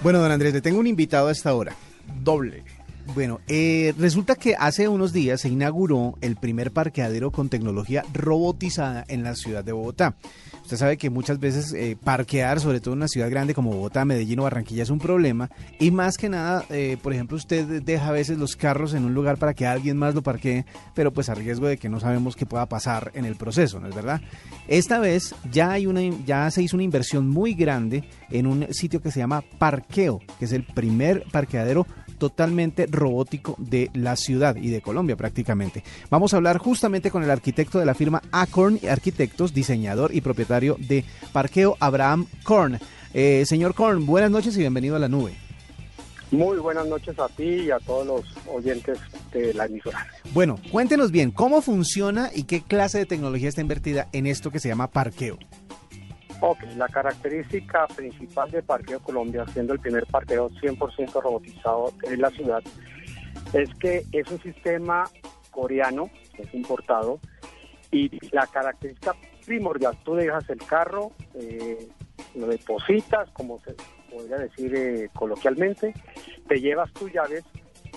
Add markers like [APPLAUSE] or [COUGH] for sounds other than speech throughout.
Bueno, don Andrés, le tengo un invitado a esta hora. Doble. Bueno, eh, resulta que hace unos días se inauguró el primer parqueadero con tecnología robotizada en la ciudad de Bogotá. Usted sabe que muchas veces eh, parquear, sobre todo en una ciudad grande como Bogotá, Medellín o Barranquilla, es un problema. Y más que nada, eh, por ejemplo, usted deja a veces los carros en un lugar para que alguien más lo parquee, pero pues a riesgo de que no sabemos qué pueda pasar en el proceso, ¿no es verdad? Esta vez ya, hay una, ya se hizo una inversión muy grande en un sitio que se llama Parqueo, que es el primer parqueadero totalmente robótico de la ciudad y de Colombia prácticamente. Vamos a hablar justamente con el arquitecto de la firma Acorn Arquitectos, diseñador y propietario de Parqueo, Abraham Korn. Eh, señor Korn, buenas noches y bienvenido a la nube. Muy buenas noches a ti y a todos los oyentes de la emisora. Bueno, cuéntenos bien, ¿cómo funciona y qué clase de tecnología está invertida en esto que se llama parqueo? Ok, la característica principal de Parqueo Colombia, siendo el primer parqueo 100% robotizado en la ciudad, es que es un sistema coreano, es importado, y la característica primordial, tú dejas el carro, eh, lo depositas, como se podría decir eh, coloquialmente, te llevas tus llaves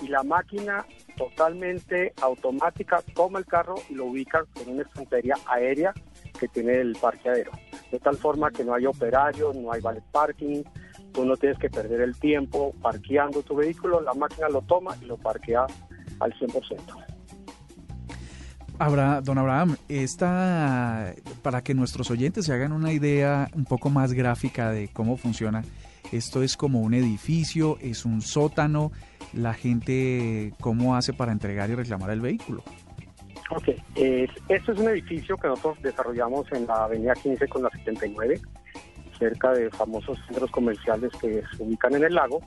y la máquina totalmente automática toma el carro y lo ubica en una estantería aérea que tiene el parqueadero de tal forma que no hay operarios, no hay valet parking, tú no tienes que perder el tiempo parqueando tu vehículo, la máquina lo toma y lo parquea al 100%. Habrá, don Abraham, esta, para que nuestros oyentes se hagan una idea un poco más gráfica de cómo funciona, esto es como un edificio, es un sótano, la gente, ¿cómo hace para entregar y reclamar el vehículo? Ok, eh, esto es un edificio que nosotros desarrollamos en la avenida 15 con la 79, cerca de famosos centros comerciales que se ubican en el lago.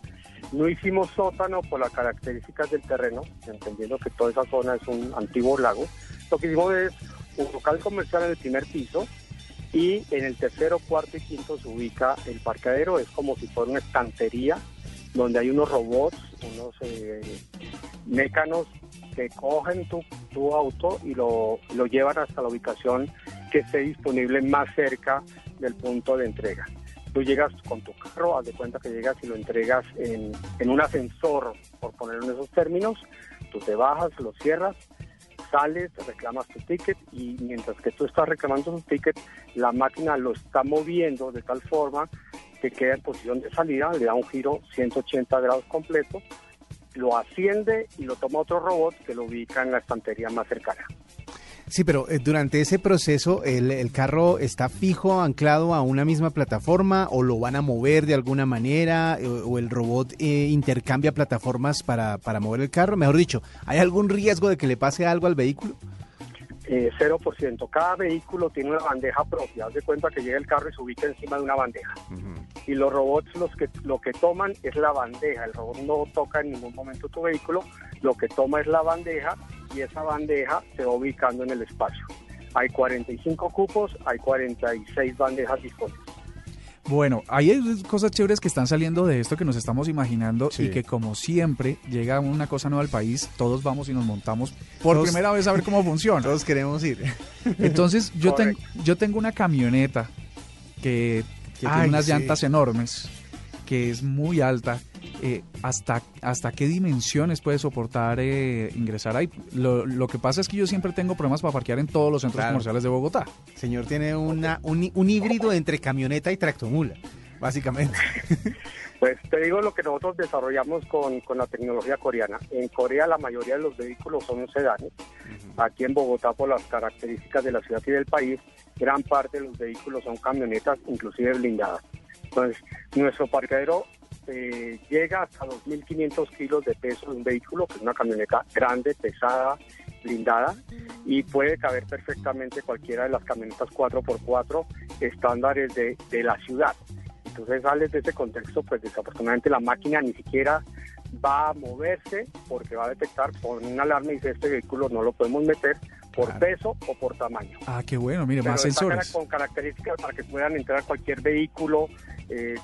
No hicimos sótano por las características del terreno, entendiendo que toda esa zona es un antiguo lago. Lo que hicimos es un local comercial en el primer piso y en el tercero, cuarto y quinto se ubica el parqueadero. Es como si fuera una estantería donde hay unos robots, unos eh, mecanos que cogen tu, tu auto y lo, lo llevan hasta la ubicación que esté disponible más cerca del punto de entrega. Tú llegas con tu carro, haz de cuenta que llegas y lo entregas en, en un ascensor, por ponerlo en esos términos, tú te bajas, lo cierras, sales, reclamas tu ticket y mientras que tú estás reclamando tu ticket, la máquina lo está moviendo de tal forma que queda en posición de salida, le da un giro 180 grados completo lo asciende y lo toma otro robot que lo ubica en la estantería más cercana. Sí, pero eh, durante ese proceso, el, carro está fijo, anclado a una misma plataforma o lo van a mover de alguna manera eh, o, el robot eh, intercambia plataformas para, para mover el carro. Mejor dicho, ¿hay algún riesgo de que le pase algo al vehículo? Eh, 0%. Cada vehículo tiene una bandeja propia. Haz de cuenta que llega el carro y se ubica encima de una bandeja. Y los robots los que, lo que toman es la bandeja. El robot no toca en ningún momento tu vehículo. Lo que toma es la bandeja y esa bandeja se va ubicando en el espacio. Hay 45 cupos, hay 46 bandejas disponibles. Bueno, hay cosas chéveres que están saliendo de esto que nos estamos imaginando y que como siempre llega una cosa nueva al país, todos vamos y nos montamos por primera vez a ver cómo funciona. [LAUGHS] Todos queremos ir. Entonces yo, yo tengo una camioneta que, tiene unas llantas enormes, que es muy alta eh, hasta, hasta qué dimensiones puede soportar eh, ingresar ahí. Lo, que pasa es que yo siempre tengo problemas para parquear en todos los centros comerciales de Bogotá. Señor, tiene una, un, híbrido entre camioneta y tractomula, básicamente. [LAUGHS] Pues te digo lo que nosotros desarrollamos con, la tecnología coreana. En Corea la mayoría de los vehículos son sedanes. Aquí en Bogotá, por las características de la ciudad y del país, gran parte de los vehículos son camionetas, inclusive blindadas. Entonces, nuestro parqueadero eh, llega hasta 2.500 kilos de peso de un vehículo, que es una camioneta grande, pesada, blindada, y puede caber perfectamente cualquiera de las camionetas 4x4 estándares de, de la ciudad. Entonces sales de ese contexto, pues desafortunadamente la máquina ni siquiera va a moverse porque va a detectar por una alarma y dice este vehículo no lo podemos meter por peso o por tamaño. Ah, qué bueno, mire, más sensores. Con características para que puedan entrar cualquier vehículo, eh,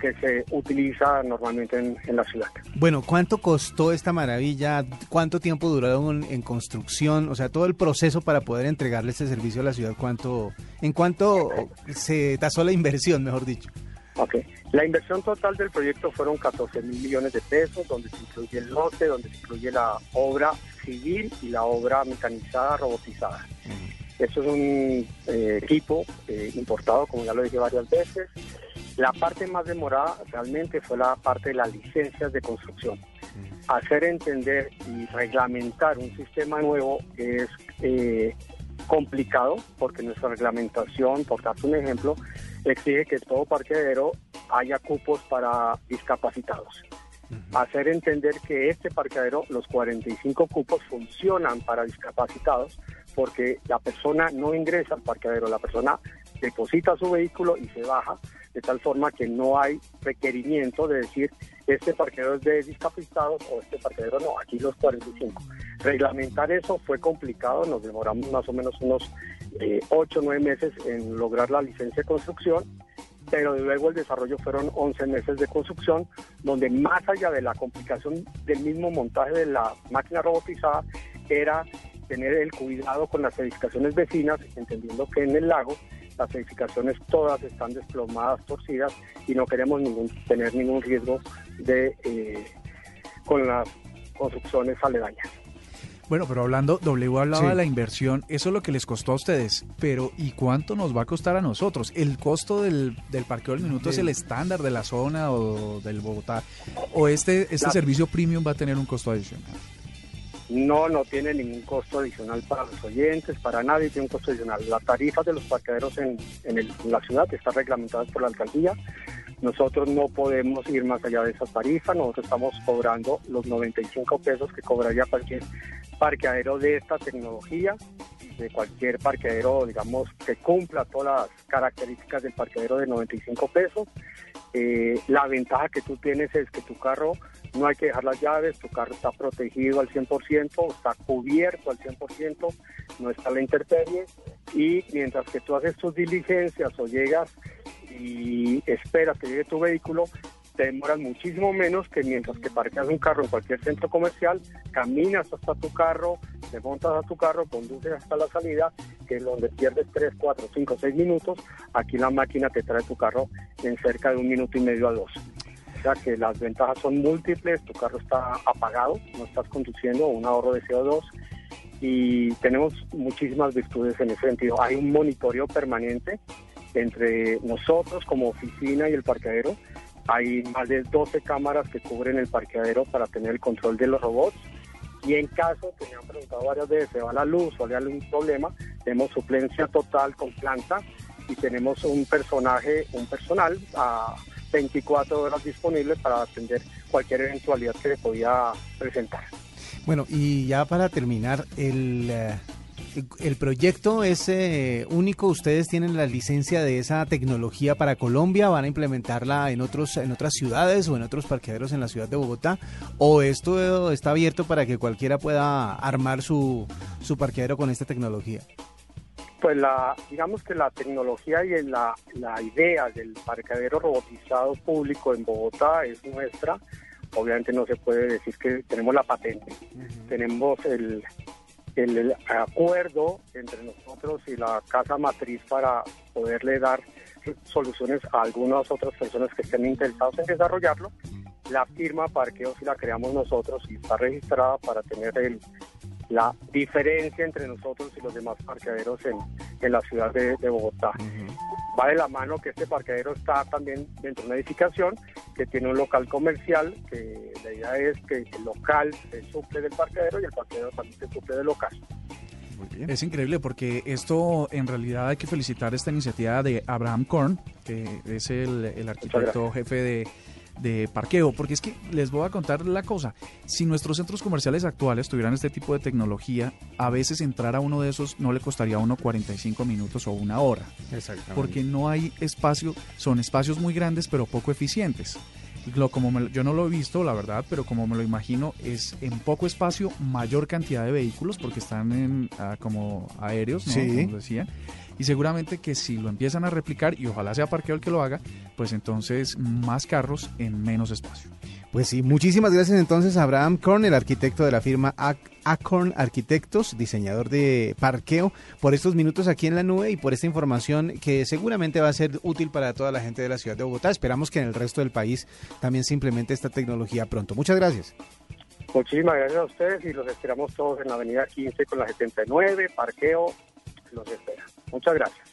que se utiliza normalmente en, la ciudad. Bueno, ¿cuánto costó esta maravilla? ¿Cuánto tiempo duró en, construcción? O sea, todo el proceso para poder entregarle este servicio a la ciudad, ¿cuánto, ¿en cuánto se tasó la inversión, mejor dicho? Ok. La inversión total del proyecto fueron 14 mil millones de pesos, donde se incluye el lote, donde se incluye la obra civil y la obra mecanizada robotizada. Eso es un eh, equipo eh, importado, como ya lo dije varias veces. La parte más demorada realmente fue la parte de las licencias de construcción. Hacer entender y reglamentar un sistema nuevo es eh, complicado porque nuestra reglamentación, por darte un ejemplo, exige que todo parqueadero haya cupos para discapacitados. Hacer entender que este parqueadero, los 45 cupos funcionan para discapacitados porque la persona no ingresa al parqueadero, la persona deposita su vehículo y se baja, de tal forma que no hay requerimiento de decir este parqueadero es de discapacitados o este parqueadero no, aquí los 45. Reglamentar eso fue complicado, nos demoramos más o menos unos eh, 8 o 9 meses en lograr la licencia de construcción, pero luego el desarrollo fueron 11 meses de construcción, donde más allá de la complicación del mismo montaje de la máquina robotizada, era tener el cuidado con las edificaciones vecinas, entendiendo que en el lago las edificaciones todas están desplomadas, torcidas y no queremos ningún, tener ningún riesgo de eh, con las construcciones aledañas. Bueno, pero hablando, W hablaba de la inversión, eso es lo que les costó a ustedes, pero ¿y cuánto nos va a costar a nosotros? ¿El costo del, del parqueo del minuto es el estándar de la zona o del Bogotá? ¿O este, este servicio premium va a tener un costo adicional? No, no tiene ningún costo adicional para los oyentes, para nadie tiene un costo adicional. La tarifa de los parqueaderos en, en, la ciudad está reglamentada por la alcaldía. Nosotros no podemos ir más allá de esa tarifa, nosotros estamos cobrando los 95 pesos que cobraría cualquier parqueadero de esta tecnología, de cualquier parqueadero, digamos, que cumpla todas las características del parqueadero de 95 pesos. Eh, la ventaja que tú tienes es que tu carro no hay que dejar las llaves, tu carro está protegido al 100%, está cubierto al 100%, no está la intemperie y mientras que tú haces tus diligencias o llegas y esperas que llegue tu vehículo, te demoras muchísimo menos que mientras que parqueas un carro en cualquier centro comercial, caminas hasta tu carro, te montas a tu carro, conduces hasta la salida, que es donde pierdes 3, 4, 5, 6 minutos, aquí la máquina te trae tu carro en cerca de un minuto y medio a dos. Sea que las ventajas son múltiples, tu carro está apagado, no estás conduciendo, un ahorro de CO2 y tenemos muchísimas virtudes en ese sentido. Hay un monitoreo permanente entre nosotros como oficina y el parqueadero hay más de 12 cámaras que cubren el parqueadero para tener el control de los robots. Y en caso, que me han preguntado varias veces, se va la luz o hay algún problema, tenemos suplencia total con planta y tenemos un personaje, un personal a 24 horas disponible para atender cualquier eventualidad que se podía presentar. Bueno, y ya para terminar, el, eh, el proyecto es eh, único, ustedes tienen la licencia de esa tecnología para Colombia, van a implementarla en otros en otras ciudades o en otros parqueaderos en la ciudad de Bogotá o esto está abierto para que cualquiera pueda armar su su parqueadero con esta tecnología. Pues la digamos que la tecnología y la, la idea del parqueadero robotizado público en Bogotá es nuestra. Obviamente no se puede decir que tenemos la patente. Tenemos el el acuerdo entre nosotros y la casa matriz para poderle dar soluciones a algunas otras personas que estén interesados en desarrollarlo. La firma Parqueo si la creamos nosotros y está registrada para tener el, la diferencia entre nosotros y los demás parqueaderos en, la ciudad de, Bogotá. Va de la mano que este parqueadero está también dentro de una edificación que tiene un local comercial, que la idea es que el local se suple del parqueadero y el parqueadero también se suple del local. Es increíble porque esto en realidad hay que felicitar esta iniciativa de Abraham Korn, que es el, el arquitecto jefe de de parqueo, porque es que les voy a contar la cosa, si nuestros centros comerciales actuales tuvieran este tipo de tecnología, a veces entrar a uno de esos no le costaría a uno 45 minutos o una hora, porque no hay espacio, son espacios muy grandes pero poco eficientes. Lo, como yo no lo he visto, la verdad, pero como me lo imagino, es en poco espacio mayor cantidad de vehículos porque están en, ah, como aéreos, ¿no? como decía y seguramente que si lo empiezan a replicar y ojalá sea parqueo el que lo haga, pues entonces más carros en menos espacio. Pues sí, muchísimas gracias entonces a Abraham Korn, el arquitecto de la firma Acorn Arquitectos, diseñador de parqueo, por estos minutos aquí en la nube y por esta información que seguramente va a ser útil para toda la gente de la ciudad de Bogotá. Esperamos que en el resto del país también se implemente esta tecnología pronto. Muchas gracias. Muchísimas gracias a ustedes y los esperamos todos en la avenida 15 con la 79, parqueo, los espera. Muchas gracias.